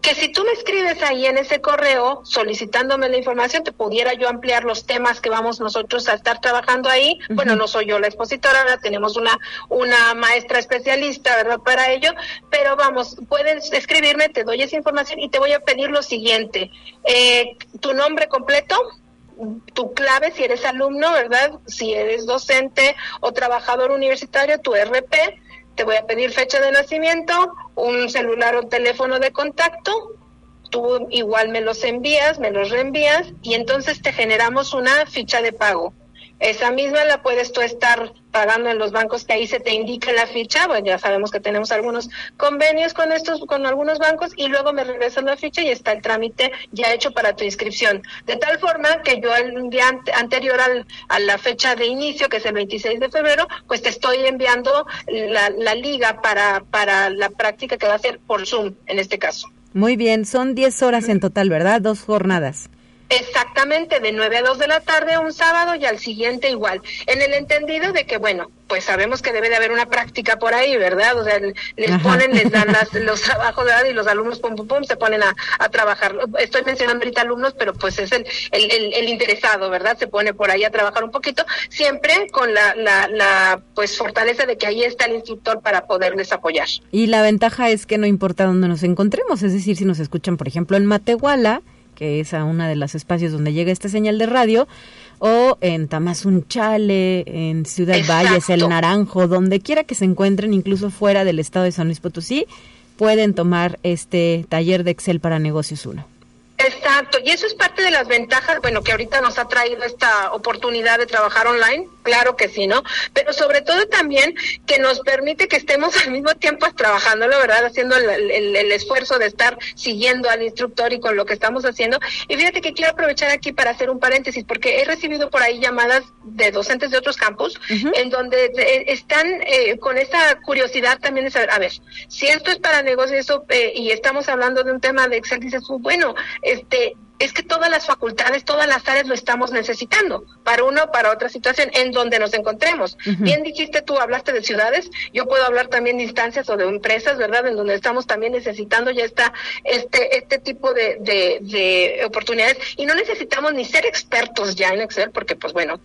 que si tú me escribes ahí en ese correo solicitándome la información, te pudiera yo ampliar los temas que vamos nosotros a estar trabajando ahí. Bueno, no soy yo la expositora, ahora tenemos una, una maestra especialista, ¿verdad? Para ello, pero vamos, puedes escribirme, te doy esa información y te voy a pedir lo siguiente, eh, tu nombre completo, tu clave si eres alumno, ¿verdad? Si eres docente o trabajador universitario, tu RP, te voy a pedir fecha de nacimiento, un celular o teléfono de contacto, tú igual me los envías, me los reenvías y entonces te generamos una ficha de pago. Esa misma la puedes tú estar pagando en los bancos que ahí se te indica la ficha, bueno, ya sabemos que tenemos algunos convenios con estos, con algunos bancos, y luego me regresan la ficha y está el trámite ya hecho para tu inscripción. De tal forma que yo el día anterior al, a la fecha de inicio, que es el 26 de febrero, pues te estoy enviando la, la liga para, para la práctica que va a ser por Zoom, en este caso. Muy bien, son 10 horas en total, ¿verdad? Dos jornadas. Exactamente, de 9 a 2 de la tarde un sábado y al siguiente igual. En el entendido de que, bueno, pues sabemos que debe de haber una práctica por ahí, ¿verdad? O sea, les ponen, les dan los trabajos, ¿verdad? Y los alumnos, pum, pum, pum, se ponen a, a trabajar. Estoy mencionando ahorita alumnos, pero pues es el, el, el, interesado, ¿verdad? Se pone por ahí a trabajar un poquito, siempre con la, la, la, pues, fortaleza de que ahí está el instructor para poderles apoyar. Y la ventaja es que no importa dónde nos encontremos, es decir, si nos escuchan, por ejemplo, en Matehuala, que es a una de los espacios donde llega esta señal de radio, o en Tamazunchale, en Ciudad Valles, El Naranjo, donde quiera que se encuentren, incluso fuera del estado de San Luis Potosí, pueden tomar este taller de Excel para negocios 1. Exacto, y eso es parte de las ventajas, bueno, que ahorita nos ha traído esta oportunidad de trabajar online, claro que sí, ¿no? Pero sobre todo también que nos permite que estemos al mismo tiempo trabajando, la verdad, haciendo el, esfuerzo de estar siguiendo al instructor y con lo que estamos haciendo. Y fíjate que quiero aprovechar aquí para hacer un paréntesis, porque he recibido por ahí llamadas de docentes de otros campus, en donde eh, están eh, con esa curiosidad también de saber, a ver, si esto es para negocios eh, y estamos hablando de un tema de Excel, dices, pues, bueno, este, es que todas las facultades, todas las áreas lo estamos necesitando, para uno o para otra situación, en donde nos encontremos. Bien dijiste tú, hablaste de ciudades, yo puedo hablar también de instancias o de empresas, ¿verdad? En donde estamos también necesitando ya está este, este tipo de, de, de oportunidades. Y no necesitamos ni ser expertos ya en Excel, porque pues bueno,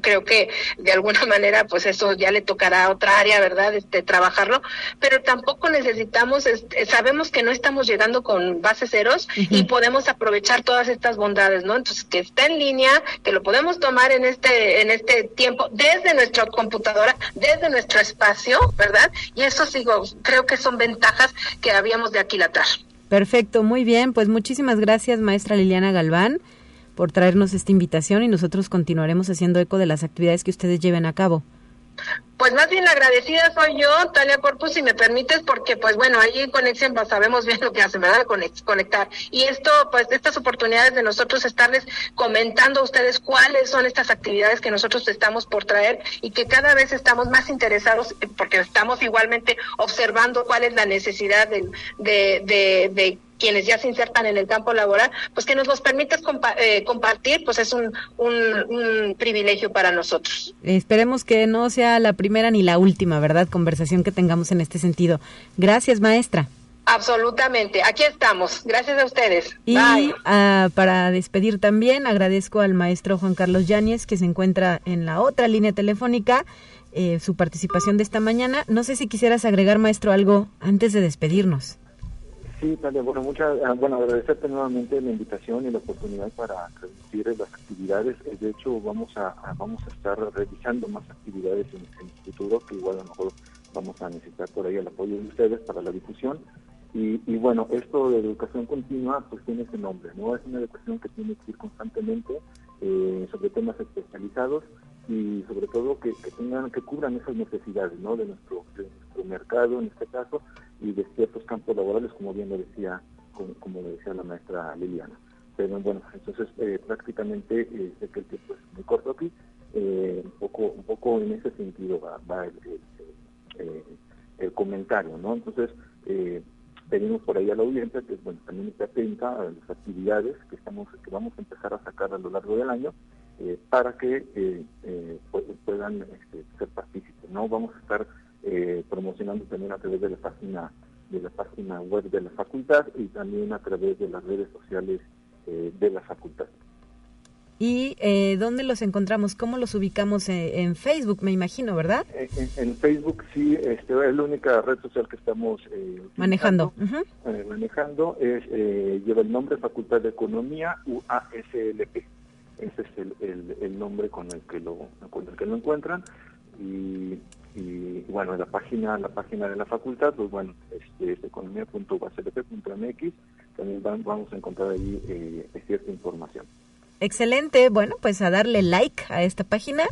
creo que de alguna manera pues eso ya le tocará a otra área, ¿verdad? Este trabajarlo, pero tampoco necesitamos este, sabemos que no estamos llegando con bases ceros y podemos aprovechar todas estas bondades, ¿no? Entonces, que está en línea, que lo podemos tomar en este en este tiempo desde nuestra computadora, desde nuestro espacio, ¿verdad? Y eso sigo, creo que son ventajas que habíamos de aquilatar. Perfecto, muy bien, pues muchísimas gracias, maestra Liliana Galván por traernos esta invitación y nosotros continuaremos haciendo eco de las actividades que ustedes lleven a cabo. Pues más bien agradecida soy yo, Talia Corpus, si me permites, porque pues bueno, ahí en Conexión pues, sabemos bien lo que hace, ¿verdad? Conectar. Y esto, pues estas oportunidades de nosotros estarles comentando a ustedes cuáles son estas actividades que nosotros estamos por traer y que cada vez estamos más interesados, eh, porque estamos igualmente observando cuál es la necesidad de, de, de, de quienes ya se insertan en el campo laboral, pues que nos los permitas eh, compartir, pues es un, un, privilegio para nosotros. Esperemos que no sea la primera ni la última, ¿verdad? Conversación que tengamos en este sentido. Gracias, maestra. Absolutamente, aquí estamos. Gracias a ustedes. Y ah, para despedir también, agradezco al maestro Juan Carlos Yáñez, que se encuentra en la otra línea telefónica, eh, su participación de esta mañana. No sé si quisieras agregar, maestro, algo antes de despedirnos. Sí, Talia, bueno, muchas, ah, bueno, agradecerte nuevamente la invitación y la oportunidad para transmitir las actividades. Eh, de hecho, vamos a, vamos a estar realizando más actividades en, el futuro, que igual a lo mejor vamos a necesitar por ahí el apoyo de ustedes para la difusión. Y, y bueno, esto de educación continua, pues tiene ese nombre, ¿no? Es una educación que tiene que ir constantemente eh, sobre temas especializados y sobre todo que, tengan que cubran esas necesidades ¿no? de nuestro de nuestro mercado en este caso y de ciertos campos laborales como bien lo decía como, lo decía la maestra Liliana. Pero bueno, entonces eh, prácticamente sé que el tiempo es muy corto aquí, un poco un poco en ese sentido va, el, comentario, ¿no? Entonces, pedimos por ahí a la audiencia que bueno, también esté atenta a las actividades que estamos que vamos a empezar a sacar a lo largo del año eh, para que eh, eh, puedan este, ser partícipes. No vamos a estar promocionando también a través de la página de la página web de la facultad y también a través de las redes sociales de la facultad. ¿Y eh, dónde los encontramos? ¿Cómo los ubicamos en, Facebook, me imagino, verdad? En, Facebook sí, este, es la única red social que estamos eh, manejando. Eh, manejando es lleva el nombre Facultad de Economía UASLP. Ese es el, el, nombre con el que lo con el que lo encuentran y, y bueno, en la página la página de la facultad, pues bueno, este, es economía.uaslp.mx, también vamos a encontrar ahí cierta información. Excelente, bueno, pues a darle like a esta página,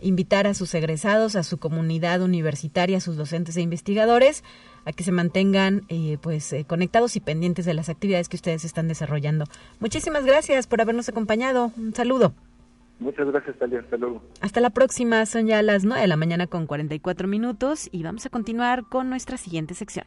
invitar a sus egresados, a su comunidad universitaria, a sus docentes e investigadores a que se mantengan eh, pues eh, conectados y pendientes de las actividades que ustedes están desarrollando. Muchísimas gracias por habernos acompañado. Un saludo. Muchas gracias, Talia. Hasta luego. Hasta la próxima. Son ya las 9 de la mañana con 44 minutos y vamos a continuar con nuestra siguiente sección.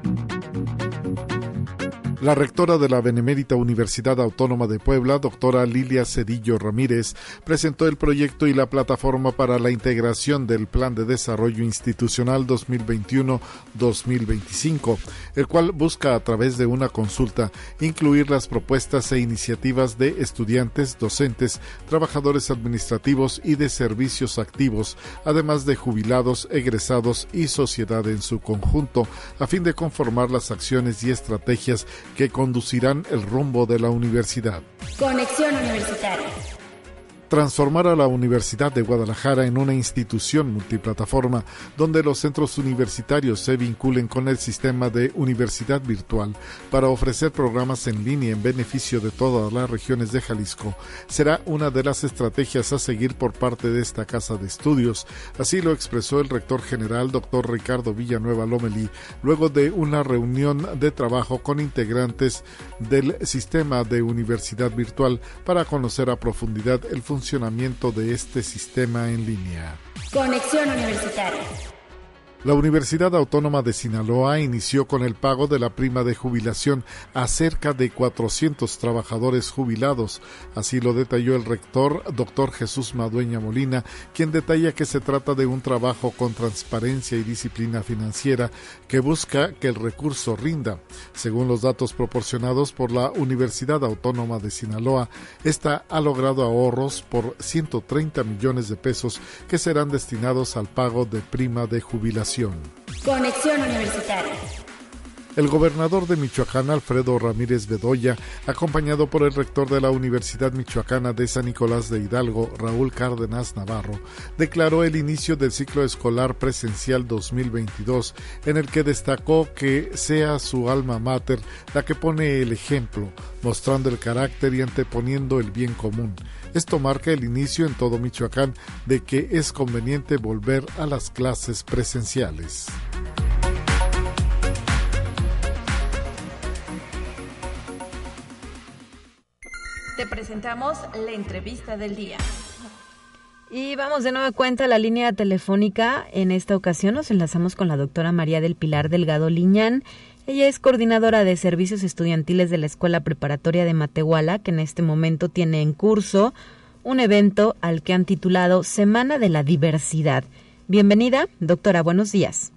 La rectora de la Benemérita Universidad Autónoma de Puebla, doctora Lilia Cedillo Ramírez, presentó el proyecto y la plataforma para la integración del Plan de Desarrollo Institucional 2021-2025, el cual busca a través de una consulta incluir las propuestas e iniciativas de estudiantes, docentes, trabajadores administrativos y de servicios activos, además de jubilados, egresados y sociedad en su conjunto, a fin de conformar las acciones y estrategias que conducirán el rumbo de la universidad. Conexión Universitaria transformar a la Universidad de Guadalajara en una institución multiplataforma donde los centros universitarios se vinculen con el sistema de universidad virtual para ofrecer programas en línea en beneficio de todas las regiones de Jalisco será una de las estrategias a seguir por parte de esta casa de estudios. Así lo expresó el rector general, doctor Ricardo Villanueva Lomeli, luego de una reunión de trabajo con integrantes del sistema de universidad virtual para conocer a profundidad el funcionamiento funcionamiento de este sistema en línea. Conexión Universitaria. La Universidad Autónoma de Sinaloa inició con el pago de la prima de jubilación a cerca de 400 trabajadores jubilados. Así lo detalló el rector, doctor Jesús Madueña Molina, quien detalla que se trata de un trabajo con transparencia y disciplina financiera que busca que el recurso rinda. Según los datos proporcionados por la Universidad Autónoma de Sinaloa, esta ha logrado ahorros por 130 millones de pesos que serán destinados al pago de prima de jubilación. Conexión Universitaria. El gobernador de Michoacán, Alfredo Ramírez Bedoya, acompañado por el rector de la Universidad Michoacana de San Nicolás de Hidalgo, Raúl Cárdenas Navarro, declaró el inicio del ciclo escolar presencial 2022, en el que destacó que sea su alma mater la que pone el ejemplo, mostrando el carácter y anteponiendo el bien común. Esto marca el inicio en todo Michoacán de que es conveniente volver a las clases presenciales. Te presentamos la entrevista del día. Y vamos de nueva cuenta a la línea telefónica. En esta ocasión nos enlazamos con la doctora María del Pilar Delgado Liñán. Ella es coordinadora de servicios estudiantiles de la Escuela Preparatoria de Matehuala, que en este momento tiene en curso un evento al que han titulado Semana de la Diversidad. Bienvenida, doctora, buenos días.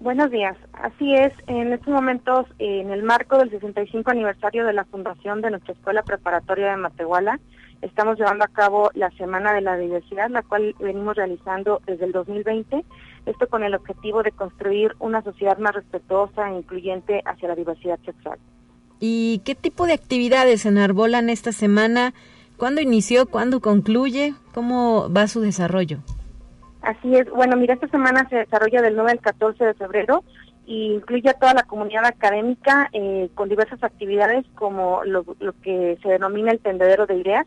Buenos días. Así es, en estos momentos, en el marco del 65 aniversario de la fundación de nuestra Escuela Preparatoria de Matehuala, estamos llevando a cabo la Semana de la Diversidad, la cual venimos realizando desde el 2020 esto con el objetivo de construir una sociedad más respetuosa e incluyente hacia la diversidad sexual. ¿Y qué tipo de actividades enarbolan esta semana? ¿Cuándo inició? ¿Cuándo concluye? ¿Cómo va su desarrollo? Así es. Bueno, mira, esta semana se desarrolla del 9 al 14 de febrero y incluye a toda la comunidad académica eh, con diversas actividades como lo, que se denomina el tendedero de ideas.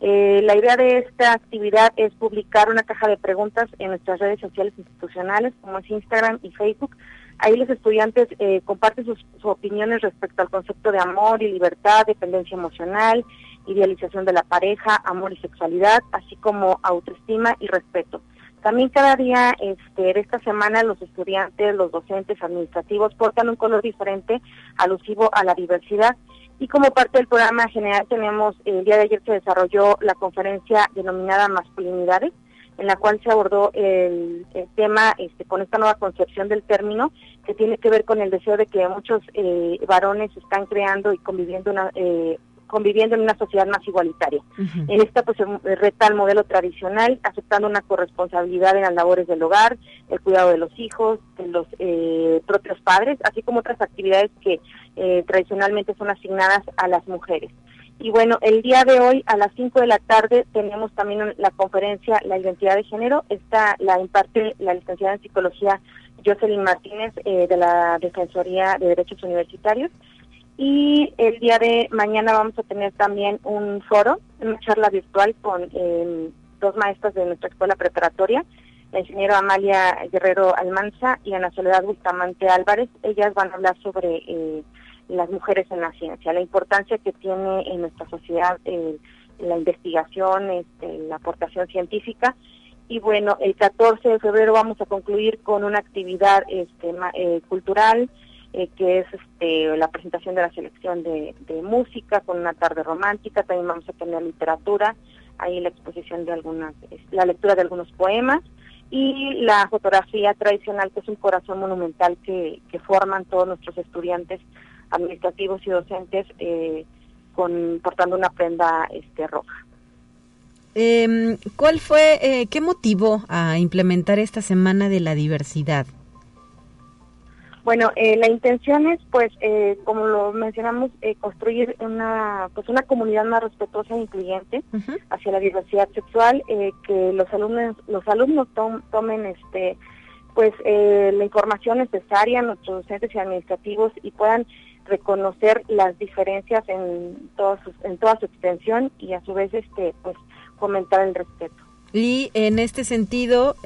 Eh, la idea de esta actividad es publicar una caja de preguntas en nuestras redes sociales institucionales como es Instagram y Facebook. Ahí los estudiantes eh, comparten sus, opiniones respecto al concepto de amor y libertad, dependencia emocional, idealización de la pareja, amor y sexualidad, así como autoestima y respeto. También cada día este, de esta semana los estudiantes, los docentes administrativos portan un color diferente alusivo a la diversidad. Y como parte del programa general tenemos, el día de ayer se desarrolló la conferencia denominada Masculinidades, en la cual se abordó el, tema este, con esta nueva concepción del término que tiene que ver con el deseo de que muchos eh, varones están creando y conviviendo una, eh, conviviendo en una sociedad más igualitaria. En esta pues se reta el modelo tradicional, aceptando una corresponsabilidad en las labores del hogar, el cuidado de los hijos, de los eh, propios padres, así como otras actividades que eh, tradicionalmente son asignadas a las mujeres. Y bueno, el día de hoy a las 5 de la tarde tenemos también la conferencia La identidad de género. Esta la imparte la licenciada en psicología Jocelyn Martínez eh, de la Defensoría de Derechos Universitarios. Y el día de mañana vamos a tener también un foro, una charla virtual con em, dos maestras de nuestra escuela preparatoria, la ingeniera Amalia Guerrero Almanza y Ana Soledad Bustamante Álvarez. Ellas van a hablar sobre eh, las mujeres en la ciencia, la importancia que tiene en nuestra sociedad eh, la investigación, este, la aportación científica. Y bueno, el 14 de febrero vamos a concluir con una actividad este, eh, cultural, eh, que es este, la presentación de la selección de, música con una tarde romántica, también vamos a tener literatura, ahí la exposición de algunas, la lectura de algunos poemas y la fotografía tradicional, que es un corazón monumental que, forman todos nuestros estudiantes administrativos y docentes eh, con, portando una prenda este, roja. Eh, ¿Cuál fue, eh, qué motivó a implementar esta semana de la diversidad? Bueno, eh, la intención es, pues, eh, como lo mencionamos, eh, construir una, pues, una comunidad más respetuosa e incluyente hacia la diversidad sexual, que los alumnos, los alumnos tomen, este, pues, la información necesaria, nuestros docentes y administrativos, y puedan reconocer las diferencias en toda su, en toda su extensión y a su vez, este, pues, fomentar el respeto. Y en este sentido,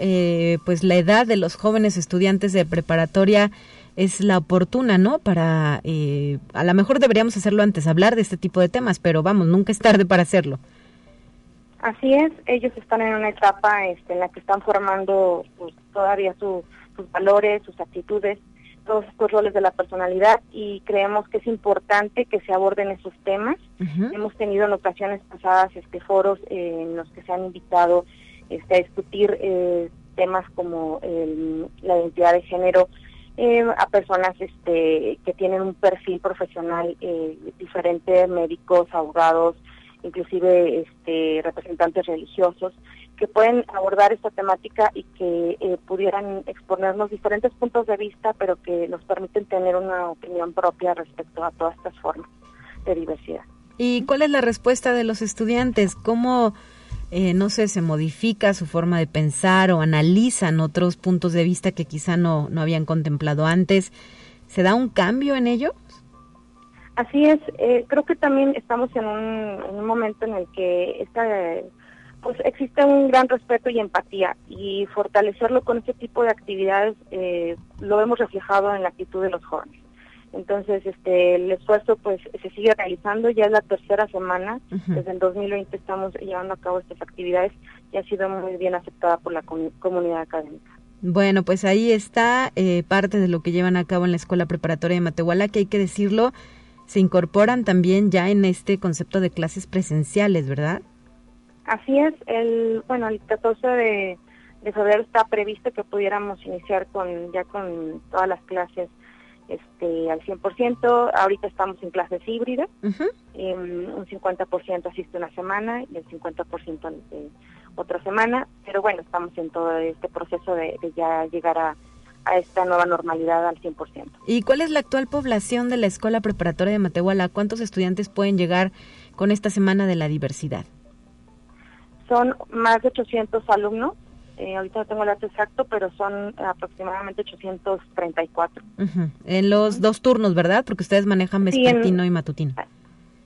pues la edad de los jóvenes estudiantes de preparatoria es la oportuna, ¿no? Para, eh, a lo mejor deberíamos hacerlo antes, hablar de este tipo de temas, pero vamos, nunca es tarde para hacerlo. Así es, ellos están en una etapa este, en la que están formando pues, todavía sus valores, sus actitudes, todos estos roles de la personalidad y creemos que es importante que se aborden esos temas. Hemos tenido en ocasiones pasadas este foros eh, en los que se han invitado este, a discutir eh, temas como la identidad de género eh, a personas este, que tienen un perfil profesional eh, diferente, médicos, abogados, inclusive este, representantes religiosos, que pueden abordar esta temática y que eh, pudieran exponernos diferentes puntos de vista, pero que nos permiten tener una opinión propia respecto a todas estas formas de diversidad. ¿Y cuál es la respuesta de los estudiantes? ¿Cómo eh, no sé, se modifica su forma de pensar o analizan otros puntos de vista que quizá no, no habían contemplado antes. ¿Se da un cambio en ello? Así es, eh, creo que también estamos en un, momento en el que esta, pues existe un gran respeto y empatía y fortalecerlo con este tipo de actividades eh, lo hemos reflejado en la actitud de los jóvenes. Entonces, este, el esfuerzo pues se sigue realizando, ya es la tercera semana, desde el 2020 estamos llevando a cabo estas actividades y ha sido muy bien aceptada por la comunidad académica. Bueno, pues ahí está eh, parte de lo que llevan a cabo en la Escuela Preparatoria de Matehuala, que hay que decirlo, se incorporan también ya en este concepto de clases presenciales, ¿verdad? Así es, el, bueno, el 14 de, de febrero está previsto que pudiéramos iniciar con ya con todas las clases este, al 100%. Ahorita estamos en clases híbridas. Em, un 50% asiste una semana y el 50% de otra semana. Pero bueno, estamos en todo este proceso de, ya llegar a, a, esta nueva normalidad al 100%. ¿Y cuál es la actual población de la Escuela Preparatoria de Matehuala? ¿Cuántos estudiantes pueden llegar con esta Semana de la Diversidad? Son más de 800 alumnos eh, ahorita no tengo el dato exacto, pero son aproximadamente 834. En los dos turnos, ¿verdad? Porque ustedes manejan vespertino y matutino.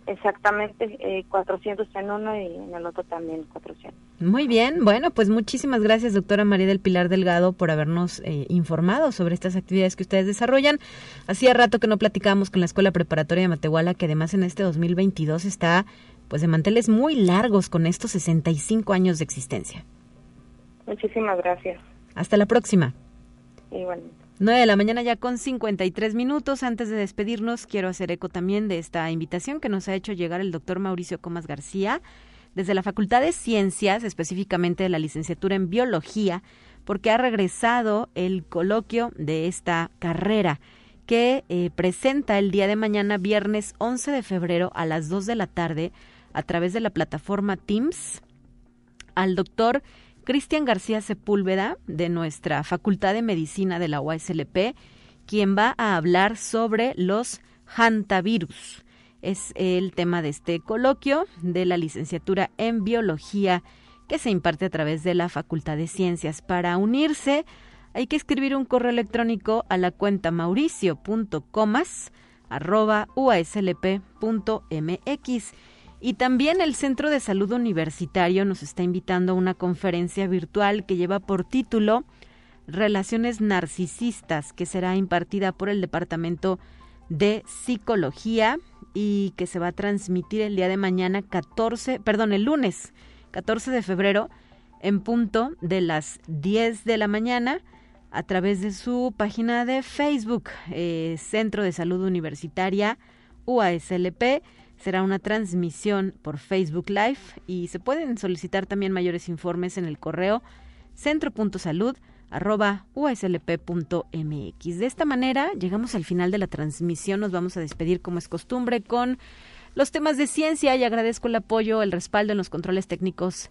Exactamente, eh, 400 en uno y en el otro también 400. Muy bien, bueno, pues muchísimas gracias, doctora María del Pilar Delgado, por habernos eh, informado sobre estas actividades que ustedes desarrollan. Hacía rato que no platicábamos con la Escuela Preparatoria de Matehuala, que además en este 2022 está pues de manteles muy largos con estos 65 años de existencia. Muchísimas gracias. Hasta la próxima. Igualmente. 9 de la mañana ya con 53 minutos. Antes de despedirnos, quiero hacer eco también de esta invitación que nos ha hecho llegar el doctor Mauricio Comas García desde la Facultad de Ciencias, específicamente de la licenciatura en Biología, porque ha regresado el coloquio de esta carrera que eh, presenta el día de mañana, viernes 11 de febrero a las 2 de la tarde, a través de la plataforma Teams, al doctor Cristian García Sepúlveda, de nuestra Facultad de Medicina de la UASLP, quien va a hablar sobre los hantavirus. Es el tema de este coloquio de la licenciatura en biología que se imparte a través de la Facultad de Ciencias. Para unirse hay que escribir un correo electrónico a la cuenta mauricio.comas@uaslp.mx y también el Centro de Salud Universitario nos está invitando a una conferencia virtual que lleva por título Relaciones Narcisistas, que será impartida por el Departamento de Psicología y que se va a transmitir el día de mañana 14, perdón, el lunes 14 de febrero en punto de las 10 de la mañana a través de su página de Facebook, eh, Centro de Salud Universitaria UASLP Será una transmisión por Facebook Live y se pueden solicitar también mayores informes en el correo centro.salud@uslp.mx. De esta manera llegamos al final de la transmisión. Nos vamos a despedir como es costumbre con los temas de ciencia y agradezco el apoyo, el respaldo en los controles técnicos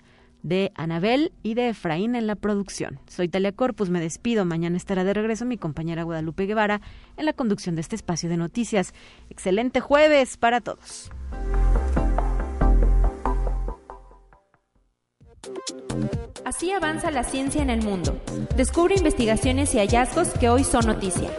de Anabel y de Efraín en la producción. Soy Talia Corpus, me despido. Mañana estará de regreso mi compañera Guadalupe Guevara en la conducción de este espacio de noticias. Excelente jueves para todos. Así avanza la ciencia en el mundo. Descubre investigaciones y hallazgos que hoy son noticia.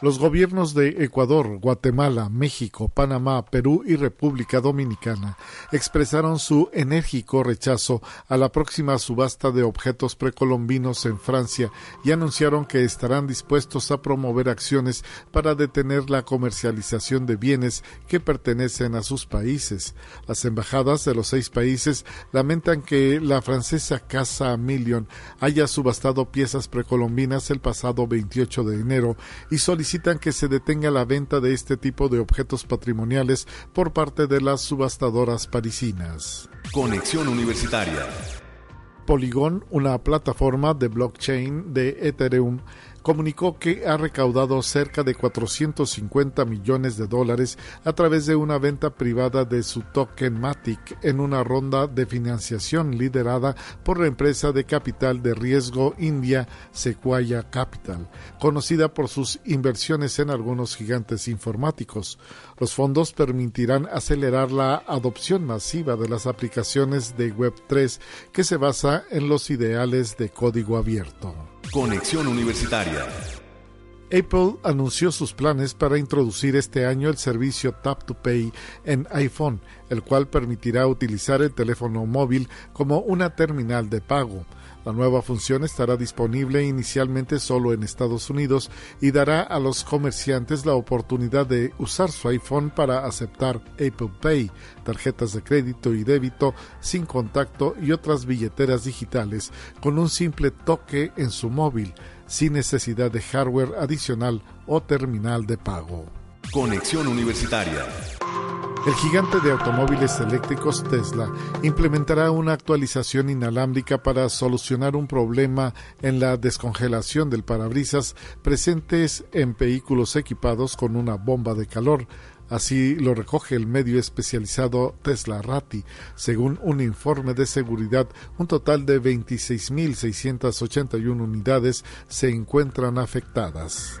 Los gobiernos de Ecuador, Guatemala, México, Panamá, Perú y República Dominicana expresaron su enérgico rechazo a la próxima subasta de objetos precolombinos en Francia y anunciaron que estarán dispuestos a promover acciones para detener la comercialización de bienes que pertenecen a sus países. Las embajadas de los seis países lamentan que la francesa Casa Million haya subastado piezas precolombinas el pasado 28 de enero y solicitan solicitan que se detenga la venta de este tipo de objetos patrimoniales por parte de las subastadoras parisinas. Conexión Universitaria. Polygon, una plataforma de blockchain de Ethereum, comunicó que ha recaudado cerca de 450 millones de dólares a través de una venta privada de su token Matic en una ronda de financiación liderada por la empresa de capital de riesgo india Sequoia Capital, conocida por sus inversiones en algunos gigantes informáticos. Los fondos permitirán acelerar la adopción masiva de las aplicaciones de Web3 que se basa en los ideales de código abierto. Conexión Universitaria. Apple anunció sus planes para introducir este año el servicio Tap to Pay en iPhone, el cual permitirá utilizar el teléfono móvil como una terminal de pago. La nueva función estará disponible inicialmente solo en Estados Unidos y dará a los comerciantes la oportunidad de usar su iPhone para aceptar Apple Pay, tarjetas de crédito y débito sin contacto y otras billeteras digitales con un simple toque en su móvil, sin necesidad de hardware adicional o terminal de pago. Conexión Universitaria. El gigante de automóviles eléctricos Tesla implementará una actualización inalámbrica para solucionar un problema en la descongelación del parabrisas presentes en vehículos equipados con una bomba de calor. Así lo recoge el medio especializado Tesla Rati. Según un informe de seguridad, un total de 26.681 unidades se encuentran afectadas.